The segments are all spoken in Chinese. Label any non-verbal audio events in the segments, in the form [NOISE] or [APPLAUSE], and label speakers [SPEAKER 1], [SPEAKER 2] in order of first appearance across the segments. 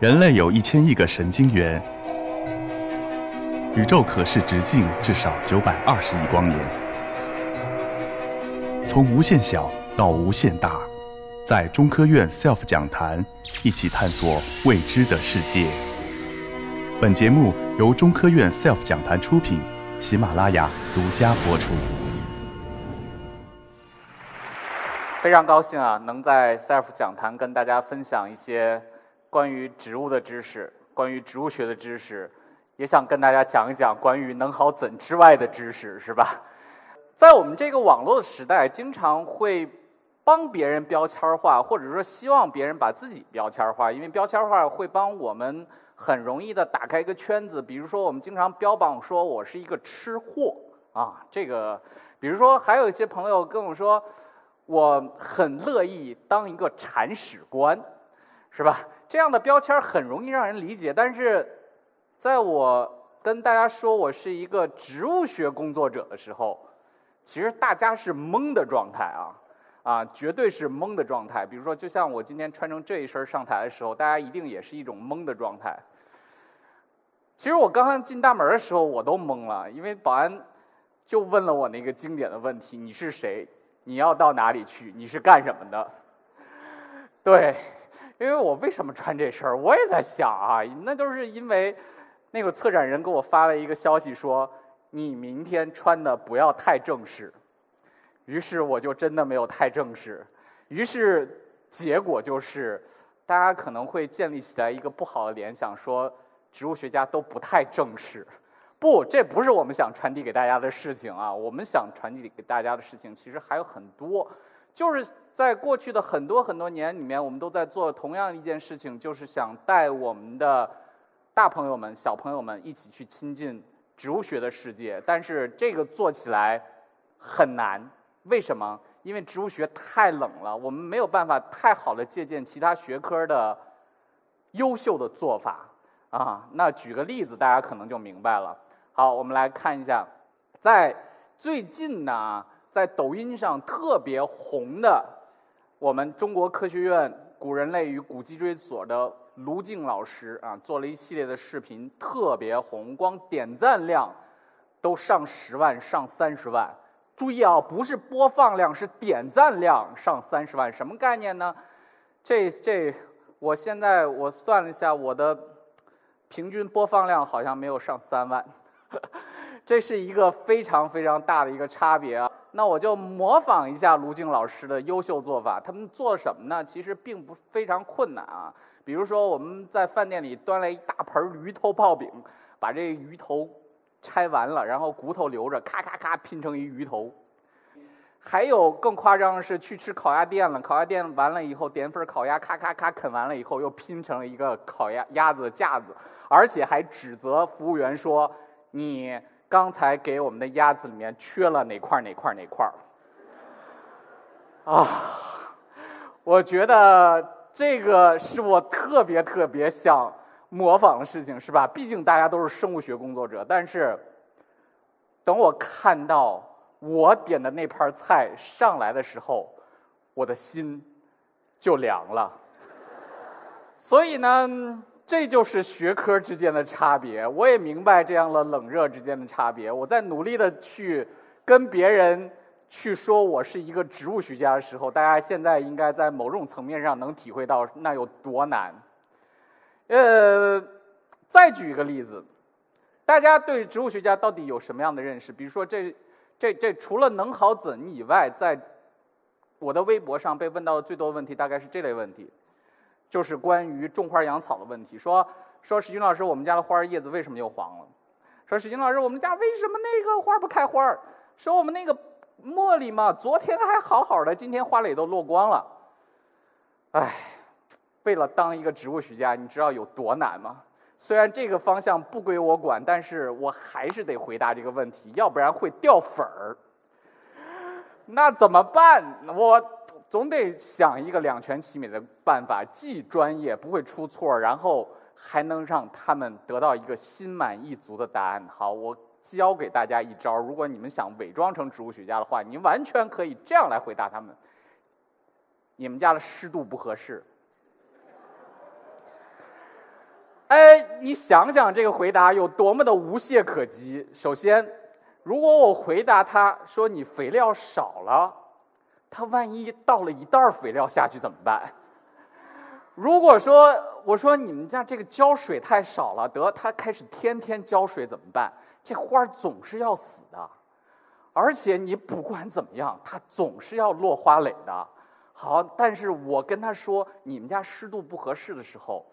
[SPEAKER 1] 人类有一千亿个神经元，宇宙可视直径至少九百二十亿光年。从无限小到无限大，在中科院 SELF 讲坛一起探索未知的世界。本节目由中科院 SELF 讲坛出品，喜马拉雅独家播出。
[SPEAKER 2] 非常高兴啊，能在 SELF 讲坛跟大家分享一些。关于植物的知识，关于植物学的知识，也想跟大家讲一讲关于能好怎之外的知识，是吧？在我们这个网络的时代，经常会帮别人标签化，或者说希望别人把自己标签化，因为标签化会帮我们很容易的打开一个圈子。比如说，我们经常标榜说我是一个吃货啊，这个，比如说还有一些朋友跟我说，我很乐意当一个铲屎官。是吧？这样的标签很容易让人理解，但是，在我跟大家说我是一个植物学工作者的时候，其实大家是懵的状态啊，啊，绝对是懵的状态。比如说，就像我今天穿成这一身上台的时候，大家一定也是一种懵的状态。其实我刚刚进大门的时候，我都懵了，因为保安就问了我那个经典的问题：“你是谁？你要到哪里去？你是干什么的？” [LAUGHS] 对。因为我为什么穿这身儿？我也在想啊，那都是因为那个策展人给我发了一个消息说，你明天穿的不要太正式。于是我就真的没有太正式。于是结果就是，大家可能会建立起来一个不好的联想，说植物学家都不太正式。不，这不是我们想传递给大家的事情啊。我们想传递给大家的事情，其实还有很多。就是在过去的很多很多年里面，我们都在做同样一件事情，就是想带我们的大朋友们、小朋友们一起去亲近植物学的世界。但是这个做起来很难，为什么？因为植物学太冷了，我们没有办法太好的借鉴其他学科的优秀的做法啊。那举个例子，大家可能就明白了。好，我们来看一下，在最近呢。在抖音上特别红的，我们中国科学院古人类与古脊椎所的卢静老师啊，做了一系列的视频，特别红，光点赞量都上十万、上三十万。注意啊，不是播放量，是点赞量上三十万，什么概念呢？这这，我现在我算了一下，我的平均播放量好像没有上三万，[LAUGHS] 这是一个非常非常大的一个差别啊。那我就模仿一下卢静老师的优秀做法。他们做什么呢？其实并不非常困难啊。比如说，我们在饭店里端来一大盆鱼头泡饼，把这鱼头拆完了，然后骨头留着，咔咔咔拼成一鱼头。还有更夸张的是，去吃烤鸭店了，烤鸭店完了以后点份烤鸭，咔咔咔啃完了以后，又拼成了一个烤鸭鸭子的架子，而且还指责服务员说你。刚才给我们的鸭子里面缺了哪块哪块哪块啊！我觉得这个是我特别特别想模仿的事情，是吧？毕竟大家都是生物学工作者。但是，等我看到我点的那盘菜上来的时候，我的心就凉了。所以呢。这就是学科之间的差别，我也明白这样的冷热之间的差别。我在努力的去跟别人去说我是一个植物学家的时候，大家现在应该在某种层面上能体会到那有多难。呃，再举一个例子，大家对植物学家到底有什么样的认识？比如说，这、这、这除了能好怎以外，在我的微博上被问到的最多的问题，大概是这类问题。就是关于种花养草的问题，说说史军老师，我们家的花叶子为什么又黄了？说史军老师，我们家为什么那个花不开花？说我们那个茉莉嘛，昨天还好好的，今天花蕾都落光了。哎，为了当一个植物学家，你知道有多难吗？虽然这个方向不归我管，但是我还是得回答这个问题，要不然会掉粉儿。那怎么办？我。总得想一个两全其美的办法，既专业不会出错，然后还能让他们得到一个心满意足的答案。好，我教给大家一招，如果你们想伪装成植物学家的话，你完全可以这样来回答他们：你们家的湿度不合适，哎，你想想这个回答有多么的无懈可击。首先，如果我回答他说你肥料少了，他万一倒了一袋肥料下去怎么办？[LAUGHS] 如果说我说你们家这个浇水太少了，得他开始天天浇水怎么办？这花总是要死的，而且你不管怎么样，它总是要落花蕾的。好，但是我跟他说你们家湿度不合适的时候。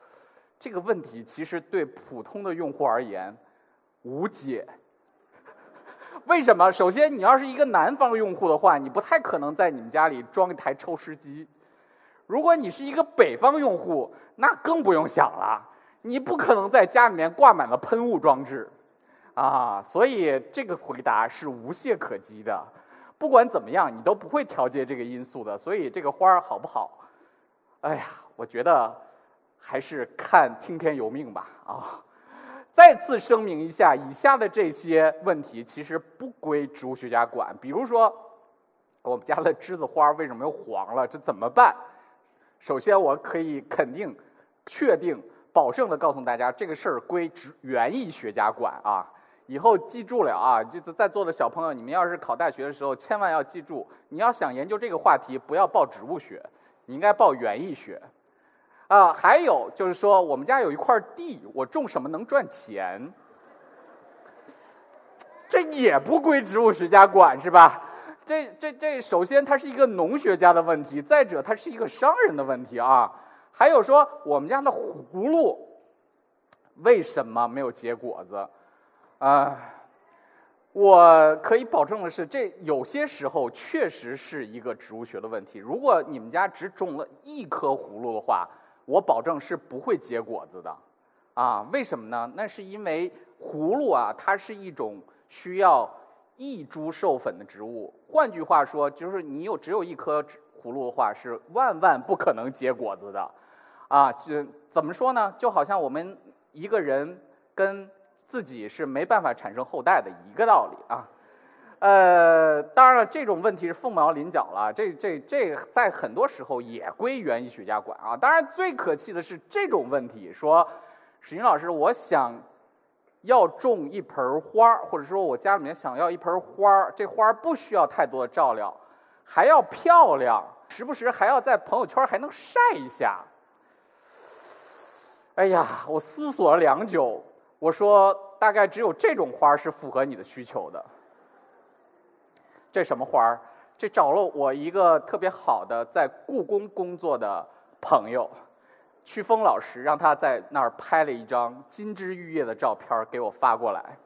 [SPEAKER 2] 这个问题其实对普通的用户而言无解。为什么？首先，你要是一个南方用户的话，你不太可能在你们家里装一台抽湿机。如果你是一个北方用户，那更不用想了，你不可能在家里面挂满了喷雾装置啊。所以这个回答是无懈可击的。不管怎么样，你都不会调节这个因素的。所以这个花儿好不好？哎呀，我觉得。还是看听天由命吧啊！再次声明一下，以下的这些问题其实不归植物学家管。比如说，我们家的栀子花为什么又黄了？这怎么办？首先，我可以肯定、确定、保证的告诉大家，这个事儿归植园艺学家管啊！以后记住了啊！就是在座的小朋友，你们要是考大学的时候，千万要记住，你要想研究这个话题，不要报植物学，你应该报园艺学。啊，还有就是说，我们家有一块地，我种什么能赚钱？这也不归植物学家管是吧？这这这，首先它是一个农学家的问题，再者它是一个商人的问题啊。还有说，我们家的葫芦为什么没有结果子？啊，我可以保证的是，这有些时候确实是一个植物学的问题。如果你们家只种了一颗葫芦的话，我保证是不会结果子的，啊，为什么呢？那是因为葫芦啊，它是一种需要一株授粉的植物。换句话说，就是你有只有一颗葫芦的话，是万万不可能结果子的，啊，就怎么说呢？就好像我们一个人跟自己是没办法产生后代的一个道理啊。呃，当然了，这种问题是凤毛麟角了。这、这、这在很多时候也归园艺学家管啊。当然，最可气的是这种问题，说史云老师，我想要种一盆花或者说我家里面想要一盆花这花不需要太多的照料，还要漂亮，时不时还要在朋友圈还能晒一下。哎呀，我思索了良久，我说大概只有这种花是符合你的需求的。这什么花儿？这找了我一个特别好的在故宫工作的朋友，曲峰老师，让他在那儿拍了一张金枝玉叶的照片给我发过来。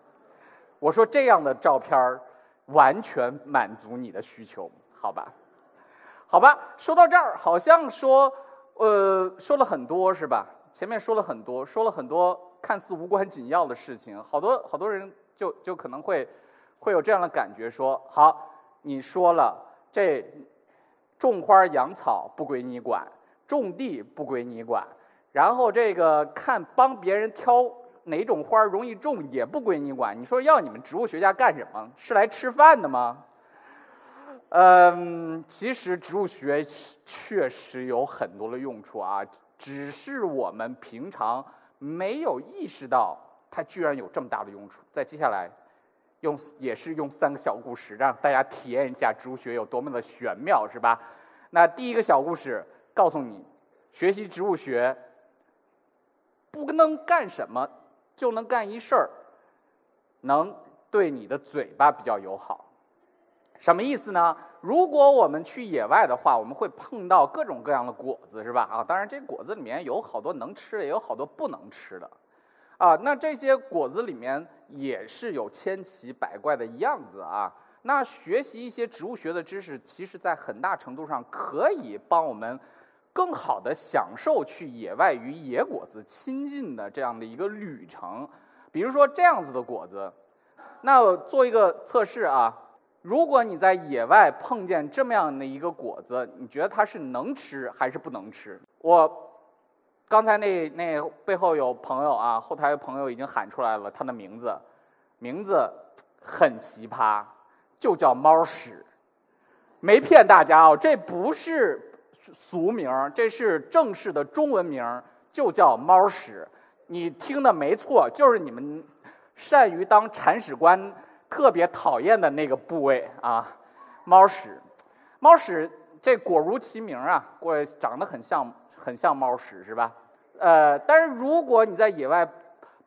[SPEAKER 2] 我说这样的照片完全满足你的需求，好吧？好吧，说到这儿，好像说，呃，说了很多是吧？前面说了很多，说了很多看似无关紧要的事情，好多好多人就就可能会会有这样的感觉，说好。你说了，这种花养草不归你管，种地不归你管，然后这个看帮别人挑哪种花容易种也不归你管。你说要你们植物学家干什么？是来吃饭的吗？嗯，其实植物学确实有很多的用处啊，只是我们平常没有意识到它居然有这么大的用处。在接下来。用也是用三个小故事让大家体验一下植物学有多么的玄妙，是吧？那第一个小故事告诉你，学习植物学不能干什么，就能干一事儿，能对你的嘴巴比较友好。什么意思呢？如果我们去野外的话，我们会碰到各种各样的果子，是吧？啊，当然这果子里面有好多能吃的，也有好多不能吃的。啊，那这些果子里面也是有千奇百怪的样子啊。那学习一些植物学的知识，其实在很大程度上可以帮我们更好的享受去野外与野果子亲近的这样的一个旅程。比如说这样子的果子，那做一个测试啊，如果你在野外碰见这么样的一个果子，你觉得它是能吃还是不能吃？我。刚才那那背后有朋友啊，后台的朋友已经喊出来了他的名字，名字很奇葩，就叫猫屎，没骗大家哦，这不是俗名，这是正式的中文名，就叫猫屎。你听的没错，就是你们善于当铲屎官特别讨厌的那个部位啊，猫屎。猫屎这果如其名啊，过长得很像很像猫屎是吧？呃，但是如果你在野外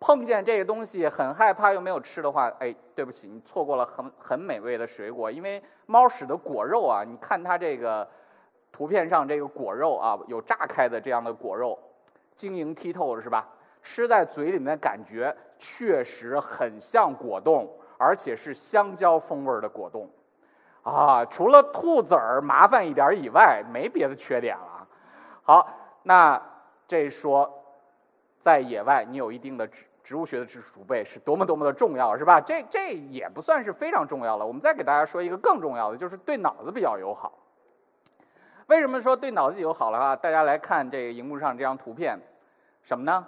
[SPEAKER 2] 碰见这个东西，很害怕又没有吃的话，哎，对不起，你错过了很很美味的水果，因为猫屎的果肉啊，你看它这个图片上这个果肉啊，有炸开的这样的果肉，晶莹剔透的是吧？吃在嘴里面感觉确实很像果冻，而且是香蕉风味的果冻。啊，除了吐籽儿麻烦一点以外，没别的缺点了。好，那这说，在野外你有一定的植植物学的知识储备是多么多么的重要，是吧？这这也不算是非常重要了。我们再给大家说一个更重要的，就是对脑子比较友好。为什么说对脑子友好了啊？大家来看这个荧幕上这张图片，什么呢？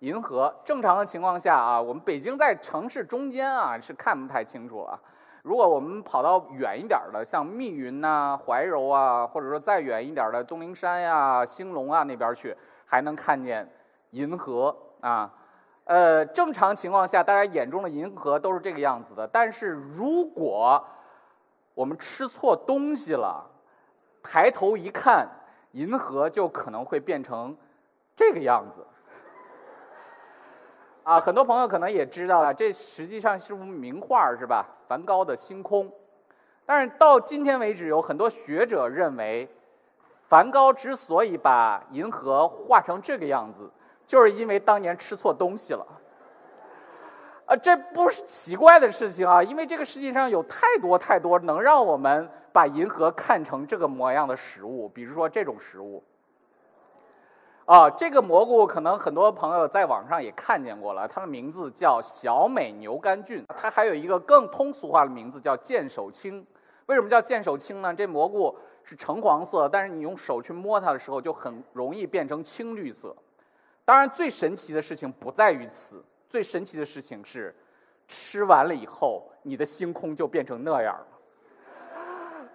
[SPEAKER 2] 银河。正常的情况下啊，我们北京在城市中间啊，是看不太清楚了。如果我们跑到远一点的，像密云呐、怀柔啊，或者说再远一点的东陵山呀、兴隆啊那边去，还能看见银河啊。呃，正常情况下，大家眼中的银河都是这个样子的。但是如果我们吃错东西了，抬头一看，银河就可能会变成这个样子。啊，很多朋友可能也知道了，这实际上是幅名画是吧？梵高的《星空》。但是到今天为止，有很多学者认为，梵高之所以把银河画成这个样子，就是因为当年吃错东西了。啊，这不是奇怪的事情啊，因为这个世界上有太多太多能让我们把银河看成这个模样的食物，比如说这种食物。啊，这个蘑菇可能很多朋友在网上也看见过了，它的名字叫小美牛肝菌，它还有一个更通俗化的名字叫剑手青。为什么叫剑手青呢？这蘑菇是橙黄色，但是你用手去摸它的时候，就很容易变成青绿色。当然，最神奇的事情不在于此，最神奇的事情是，吃完了以后，你的星空就变成那样了。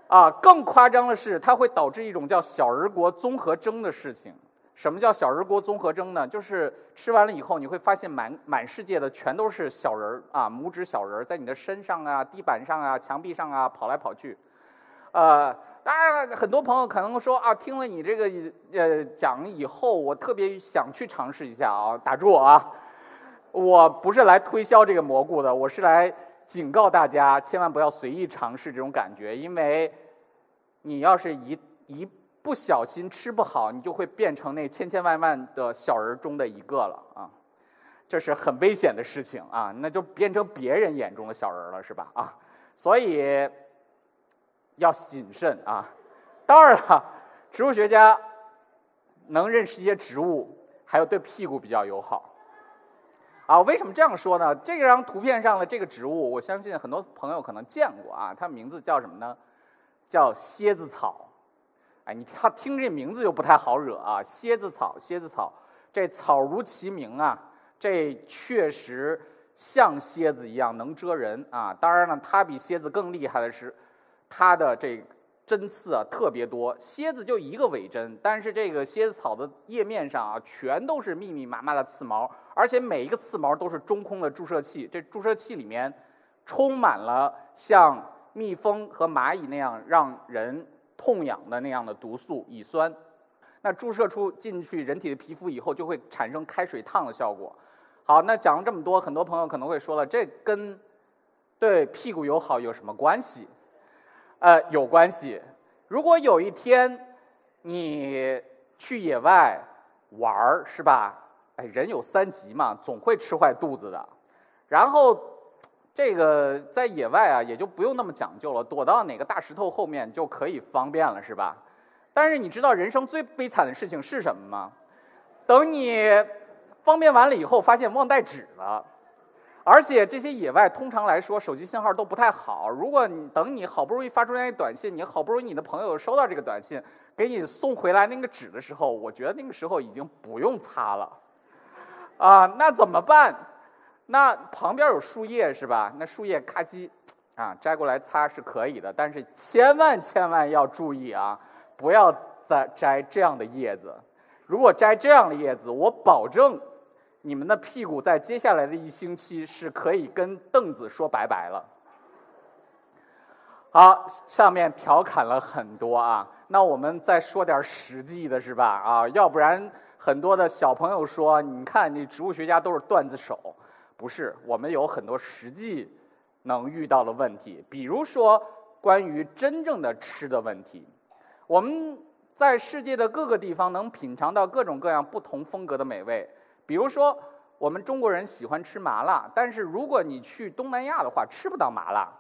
[SPEAKER 2] 啊，更夸张的是，它会导致一种叫小儿国综合征的事情。什么叫小人国综合征呢？就是吃完了以后，你会发现满满世界的全都是小人儿啊，拇指小人儿在你的身上啊、地板上啊、墙壁上啊跑来跑去。呃，当然了很多朋友可能说啊，听了你这个呃讲以后，我特别想去尝试一下啊。打住啊！我不是来推销这个蘑菇的，我是来警告大家，千万不要随意尝试这种感觉，因为你要是一一。不小心吃不好，你就会变成那千千万万的小人中的一个了啊！这是很危险的事情啊！那就变成别人眼中的小人了，是吧？啊，所以要谨慎啊！当然了，植物学家能认识一些植物，还有对屁股比较友好啊。为什么这样说呢？这张图片上的这个植物，我相信很多朋友可能见过啊。它名字叫什么呢？叫蝎子草。哎，你他听这名字就不太好惹啊！蝎子草，蝎子草，这草如其名啊，这确实像蝎子一样能蛰人啊。当然了，它比蝎子更厉害的是，它的这针刺啊特别多。蝎子就一个尾针，但是这个蝎子草的叶面上啊，全都是密密麻麻的刺毛，而且每一个刺毛都是中空的注射器。这注射器里面充满了像蜜蜂和蚂蚁那样让人。痛痒的那样的毒素乙酸，那注射出进去人体的皮肤以后，就会产生开水烫的效果。好，那讲了这么多，很多朋友可能会说了，这跟对屁股友好有什么关系？呃，有关系。如果有一天你去野外玩儿，是吧？哎，人有三急嘛，总会吃坏肚子的。然后。这个在野外啊，也就不用那么讲究了，躲到哪个大石头后面就可以方便了，是吧？但是你知道人生最悲惨的事情是什么吗？等你方便完了以后，发现忘带纸了，而且这些野外通常来说手机信号都不太好。如果你等你好不容易发出来一短信，你好不容易你的朋友收到这个短信，给你送回来那个纸的时候，我觉得那个时候已经不用擦了，啊，那怎么办？那旁边有树叶是吧？那树叶咔叽，啊，摘过来擦是可以的，但是千万千万要注意啊，不要再摘这样的叶子。如果摘这样的叶子，我保证你们的屁股在接下来的一星期是可以跟凳子说拜拜了。好，上面调侃了很多啊，那我们再说点实际的，是吧？啊，要不然很多的小朋友说，你看你植物学家都是段子手，不是？我们有很多实际能遇到的问题，比如说关于真正的吃的问题，我们在世界的各个地方能品尝到各种各样不同风格的美味。比如说，我们中国人喜欢吃麻辣，但是如果你去东南亚的话，吃不到麻辣，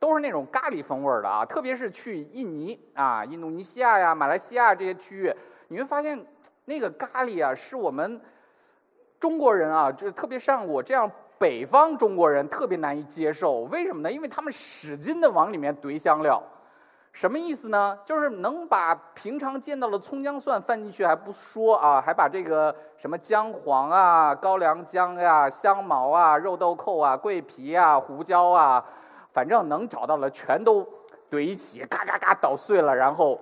[SPEAKER 2] 都是那种咖喱风味的啊。特别是去印尼啊、印度尼西亚呀、马来西亚这些区域，你会发现那个咖喱啊，是我们中国人啊，就是特别像我这样北方中国人特别难以接受。为什么呢？因为他们使劲的往里面怼香料。什么意思呢？就是能把平常见到的葱姜蒜放进去还不说啊，还把这个什么姜黄啊、高粱姜呀、香茅啊、肉豆蔻啊、桂皮啊、胡椒啊，反正能找到的全都怼一起，嘎嘎嘎捣碎了，然后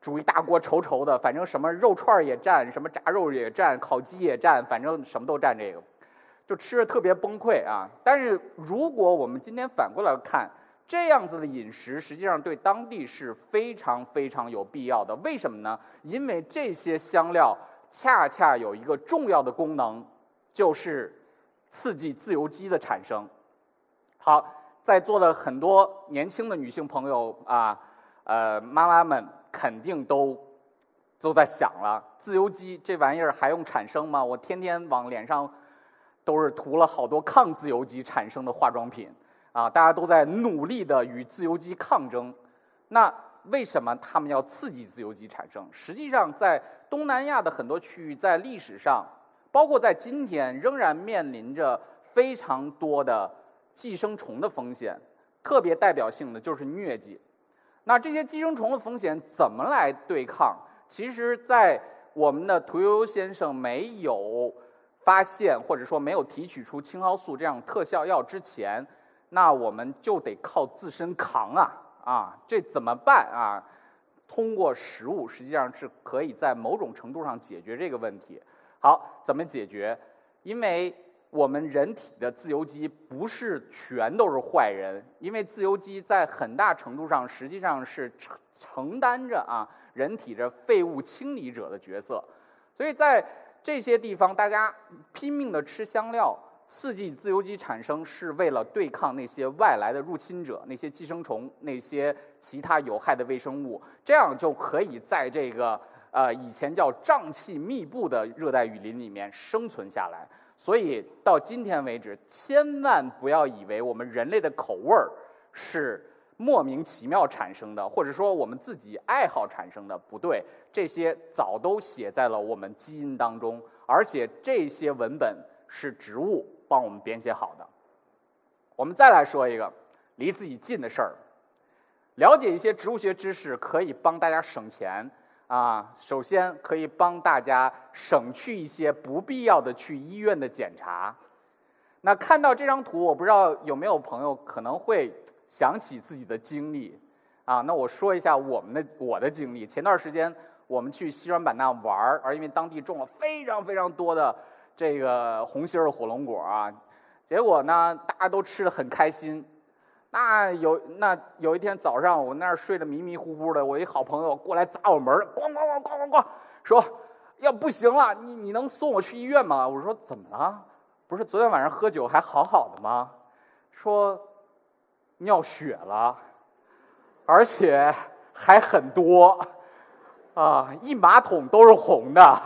[SPEAKER 2] 煮一大锅稠稠的，反正什么肉串也蘸，什么炸肉也蘸，烤鸡也蘸，反正什么都蘸这个，就吃着特别崩溃啊。但是如果我们今天反过来看，这样子的饮食实际上对当地是非常非常有必要的。为什么呢？因为这些香料恰恰有一个重要的功能，就是刺激自由基的产生。好，在座的很多年轻的女性朋友啊，呃，妈妈们肯定都都在想了：自由基这玩意儿还用产生吗？我天天往脸上都是涂了好多抗自由基产生的化妆品。啊，大家都在努力的与自由基抗争，那为什么他们要刺激自由基产生？实际上，在东南亚的很多区域，在历史上，包括在今天，仍然面临着非常多的寄生虫的风险，特别代表性的就是疟疾。那这些寄生虫的风险怎么来对抗？其实，在我们的屠呦呦先生没有发现或者说没有提取出青蒿素这样特效药之前。那我们就得靠自身扛啊啊！这怎么办啊？通过食物实际上是可以在某种程度上解决这个问题。好，怎么解决？因为我们人体的自由基不是全都是坏人，因为自由基在很大程度上实际上是承承担着啊人体的废物清理者的角色。所以在这些地方，大家拼命的吃香料。刺激自由基产生是为了对抗那些外来的入侵者，那些寄生虫，那些其他有害的微生物，这样就可以在这个呃以前叫瘴气密布的热带雨林里面生存下来。所以到今天为止，千万不要以为我们人类的口味儿是莫名其妙产生的，或者说我们自己爱好产生的，不对，这些早都写在了我们基因当中，而且这些文本是植物。帮我们编写好的。我们再来说一个离自己近的事儿，了解一些植物学知识可以帮大家省钱啊。首先可以帮大家省去一些不必要的去医院的检查。那看到这张图，我不知道有没有朋友可能会想起自己的经历啊。那我说一下我们的我的经历。前段时间我们去西双版纳玩儿，而因为当地种了非常非常多的。这个红心儿火龙果啊，结果呢，大家都吃的很开心。那有那有一天早上，我那儿睡得迷迷糊糊的，我一好朋友过来砸我门咣咣咣咣咣咣，说要不行了，你你能送我去医院吗？我说怎么了？不是昨天晚上喝酒还好好的吗？说尿血了，而且还很多，啊，一马桶都是红的。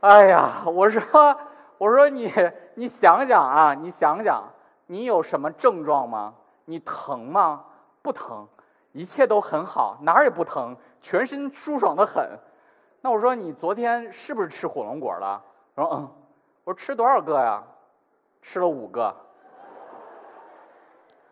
[SPEAKER 2] 哎呀，我说，我说你，你想想啊，你想想，你有什么症状吗？你疼吗？不疼，一切都很好，哪儿也不疼，全身舒爽的很。那我说你昨天是不是吃火龙果了？我说嗯。我说吃多少个呀？吃了五个。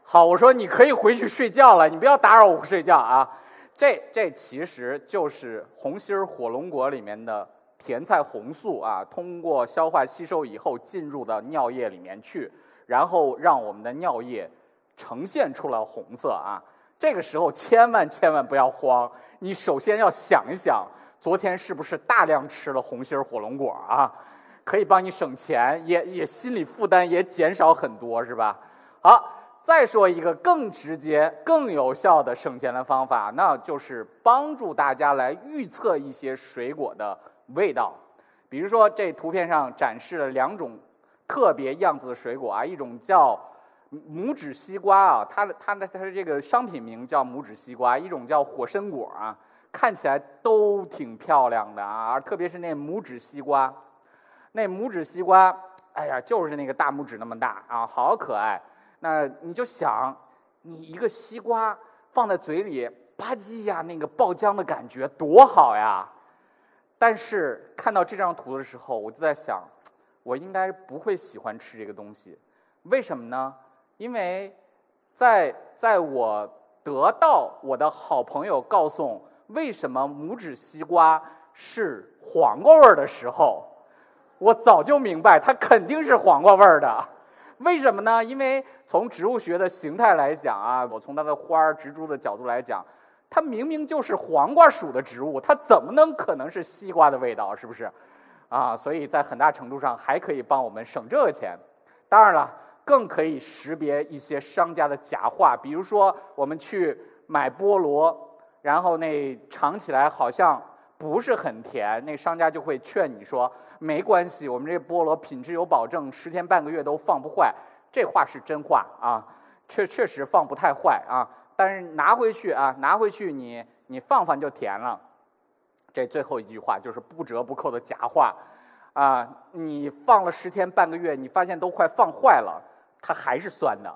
[SPEAKER 2] 好，我说你可以回去睡觉了，你不要打扰我睡觉啊。这这其实就是红心火龙果里面的。甜菜红素啊，通过消化吸收以后进入到尿液里面去，然后让我们的尿液呈现出了红色啊。这个时候千万千万不要慌，你首先要想一想，昨天是不是大量吃了红心火龙果啊？可以帮你省钱，也也心理负担也减少很多，是吧？好，再说一个更直接、更有效的省钱的方法，那就是帮助大家来预测一些水果的味道。比如说，这图片上展示了两种特别样子的水果啊，一种叫拇指西瓜啊，它的它的它的这个商品名叫拇指西瓜，一种叫火参果啊，看起来都挺漂亮的啊，而特别是那拇指西瓜，那拇指西瓜，哎呀，就是那个大拇指那么大啊，好可爱。那你就想，你一个西瓜放在嘴里，吧唧呀，那个爆浆的感觉多好呀！但是看到这张图的时候，我就在想，我应该不会喜欢吃这个东西，为什么呢？因为在在我得到我的好朋友告诉为什么拇指西瓜是黄瓜味儿的时候，我早就明白它肯定是黄瓜味儿的。为什么呢？因为从植物学的形态来讲啊，我从它的花儿、植株的角度来讲，它明明就是黄瓜属的植物，它怎么能可能是西瓜的味道？是不是？啊，所以在很大程度上还可以帮我们省这个钱。当然了，更可以识别一些商家的假话，比如说我们去买菠萝，然后那尝起来好像不是很甜，那商家就会劝你说。没关系，我们这菠萝品质有保证，十天半个月都放不坏。这话是真话啊，确确实放不太坏啊。但是拿回去啊，拿回去你你放放就甜了。这最后一句话就是不折不扣的假话啊！你放了十天半个月，你发现都快放坏了，它还是酸的。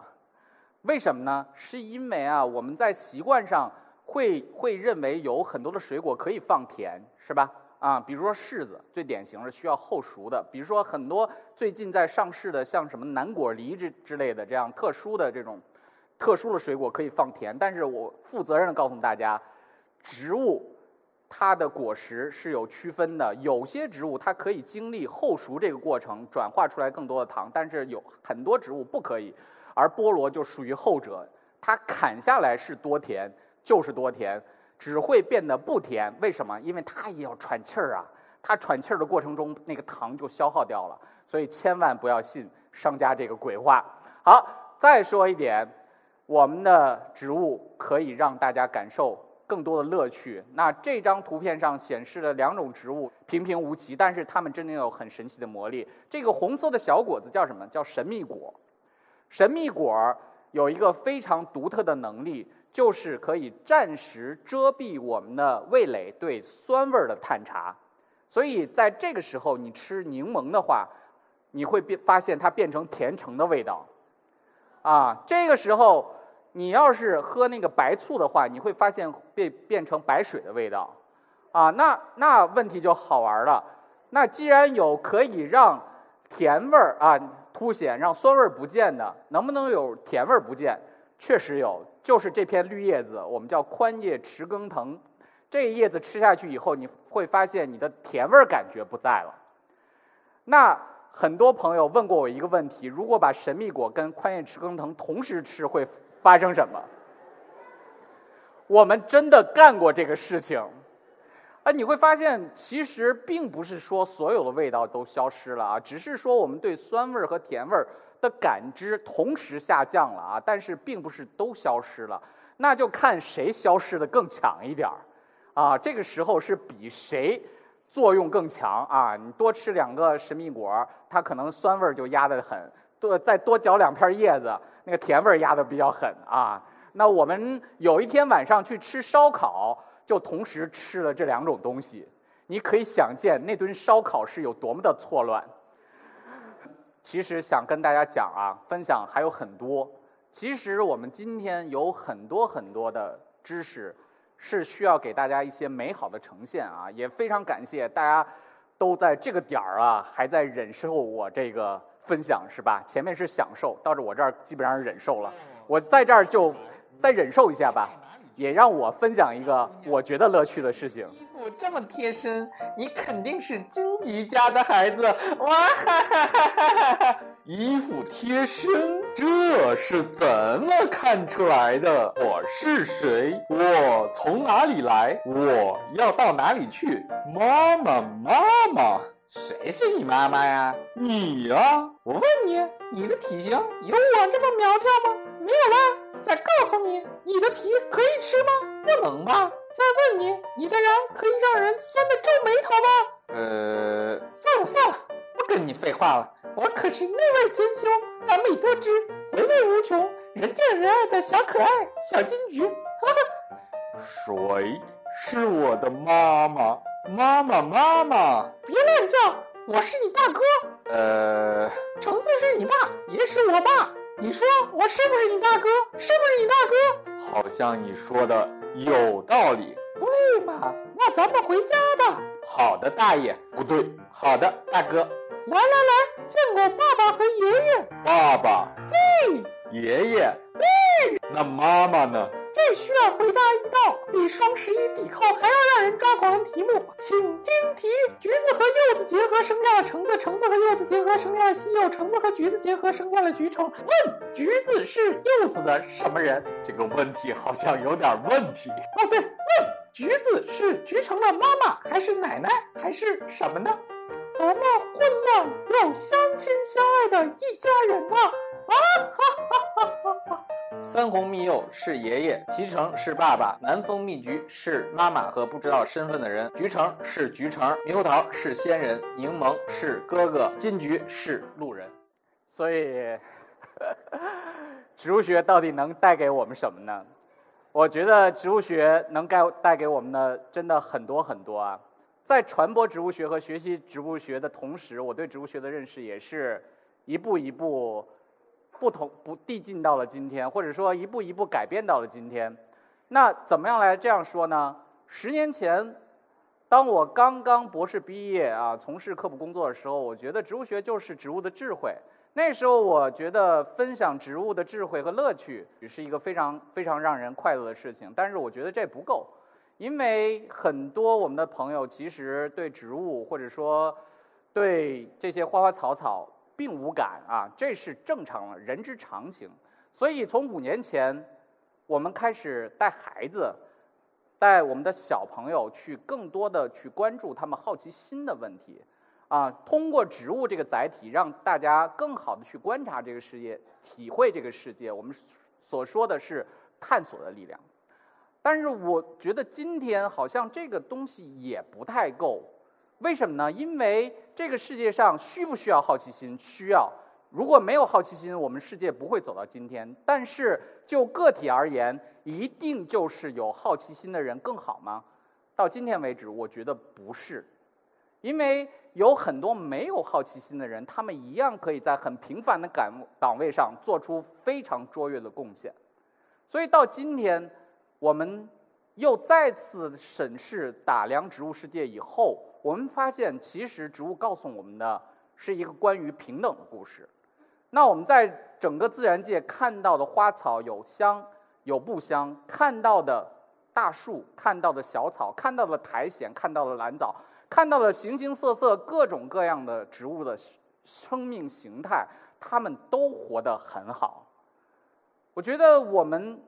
[SPEAKER 2] 为什么呢？是因为啊，我们在习惯上会会认为有很多的水果可以放甜，是吧？啊，比如说柿子，最典型是需要后熟的。比如说很多最近在上市的，像什么南果梨之之类的这样特殊的这种特殊的水果可以放甜。但是我负责任的告诉大家，植物它的果实是有区分的，有些植物它可以经历后熟这个过程，转化出来更多的糖，但是有很多植物不可以。而菠萝就属于后者，它砍下来是多甜就是多甜。只会变得不甜，为什么？因为它也要喘气儿啊，它喘气儿的过程中，那个糖就消耗掉了，所以千万不要信商家这个鬼话。好，再说一点，我们的植物可以让大家感受更多的乐趣。那这张图片上显示的两种植物平平无奇，但是它们真的有很神奇的魔力。这个红色的小果子叫什么？叫神秘果。神秘果有一个非常独特的能力。就是可以暂时遮蔽我们的味蕾对酸味儿的探查，所以在这个时候你吃柠檬的话，你会变发现它变成甜橙的味道，啊，这个时候你要是喝那个白醋的话，你会发现变变成白水的味道，啊，那那问题就好玩了，那既然有可以让甜味儿啊凸显，让酸味儿不见的，能不能有甜味儿不见？确实有。就是这片绿叶子，我们叫宽叶池庚藤。这叶子吃下去以后，你会发现你的甜味儿感觉不在了。那很多朋友问过我一个问题：如果把神秘果跟宽叶池庚藤同时吃，会发生什么？我们真的干过这个事情。啊，你会发现，其实并不是说所有的味道都消失了啊，只是说我们对酸味儿和甜味儿。的感知同时下降了啊，但是并不是都消失了，那就看谁消失的更强一点儿，啊，这个时候是比谁作用更强啊。你多吃两个神秘果，它可能酸味儿就压得很；多再多嚼两片叶子，那个甜味压的比较狠啊。那我们有一天晚上去吃烧烤，就同时吃了这两种东西，你可以想见那顿烧烤是有多么的错乱。其实想跟大家讲啊，分享还有很多。其实我们今天有很多很多的知识，是需要给大家一些美好的呈现啊。也非常感谢大家都在这个点儿啊，还在忍受我这个分享，是吧？前面是享受，到着我这儿基本上忍受了。我在这儿就再忍受一下吧，也让我分享一个我觉得乐趣的事情。
[SPEAKER 3] 这么贴身，你肯定是金吉家的孩子哇！哈哈哈哈哈！衣服贴身，这是怎么看出来的？我是谁？我从哪里来？我要到哪里去？妈妈，妈妈。谁是你妈妈呀？你呀！我问你，你的体型有我这么苗条吗？没有啦。再告诉你，你的皮可以吃吗？不能吧。再问你，你的人可以让人酸的皱眉头吗？呃，算了算了，不跟你废话了。我可是内外兼修、完美多姿、回味无穷、人见人爱的小可爱小金鱼。哈哈，谁是我的妈妈？妈妈，妈妈，别乱叫，我是你大哥。呃，橙子是你爸，也是我爸。你说我是不是你大哥？是不是你大哥？好像你说的有道理。对嘛？那咱们回家吧。好的，大爷。不对，好的，大哥。来来来，见过爸爸和爷爷。爸爸。嘿。爷爷。嘿。那妈妈呢？这需要回答一道比双十一抵扣还要让人抓狂的题目，请听题：橘子和柚子结合生下了橙子，橙子和柚子结合生下了西柚，橙子和橘子结合生下了橘橙。问：橘子是柚子的什么人？这个问题好像有点问题。哦，对，问：橘子是橘橙的妈妈还是奶奶还是什么呢？多么混乱又相亲相爱的一家人啊！啊哈哈哈哈哈！三红蜜柚是爷爷，脐橙是爸爸，南风蜜橘是妈妈和不知道身份的人，橘橙是橘橙，猕猴桃是仙人，柠檬是哥哥，金桔是路人。
[SPEAKER 2] 所以，植物学到底能带给我们什么呢？我觉得植物学能带带给我们的真的很多很多啊。在传播植物学和学习植物学的同时，我对植物学的认识也是一步一步。不同不递进到了今天，或者说一步一步改变到了今天。那怎么样来这样说呢？十年前，当我刚刚博士毕业啊，从事科普工作的时候，我觉得植物学就是植物的智慧。那时候我觉得分享植物的智慧和乐趣是一个非常非常让人快乐的事情。但是我觉得这不够，因为很多我们的朋友其实对植物或者说对这些花花草草。并无感啊，这是正常人之常情。所以从五年前，我们开始带孩子，带我们的小朋友去更多的去关注他们好奇心的问题，啊，通过植物这个载体，让大家更好的去观察这个世界，体会这个世界。我们所说的是探索的力量。但是我觉得今天好像这个东西也不太够。为什么呢？因为这个世界上需不需要好奇心？需要。如果没有好奇心，我们世界不会走到今天。但是就个体而言，一定就是有好奇心的人更好吗？到今天为止，我觉得不是。因为有很多没有好奇心的人，他们一样可以在很平凡的岗岗位上做出非常卓越的贡献。所以到今天，我们又再次审视打量植物世界以后。我们发现，其实植物告诉我们的是一个关于平等的故事。那我们在整个自然界看到的花草有香有不香，看到的大树、看到的小草、看到的苔藓、看到的蓝藻、看到了形形色色各种各样的植物的生命形态，它们都活得很好。我觉得我们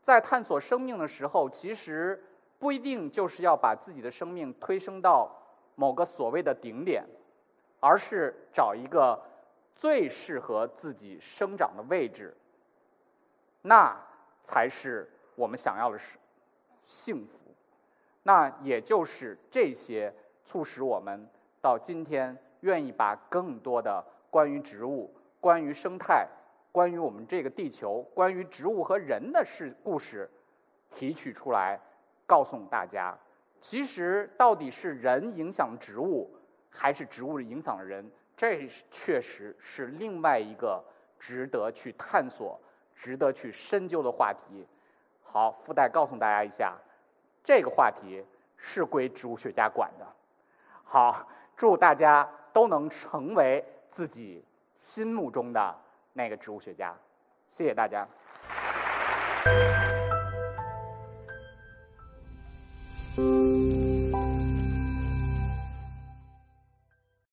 [SPEAKER 2] 在探索生命的时候，其实不一定就是要把自己的生命推升到。某个所谓的顶点，而是找一个最适合自己生长的位置，那才是我们想要的是幸福。那也就是这些促使我们到今天愿意把更多的关于植物、关于生态、关于我们这个地球、关于植物和人的事故事提取出来，告诉大家。其实，到底是人影响植物，还是植物影响人？这确实是另外一个值得去探索、值得去深究的话题。好，附带告诉大家一下，这个话题是归植物学家管的。好，祝大家都能成为自己心目中的那个植物学家。谢谢大家。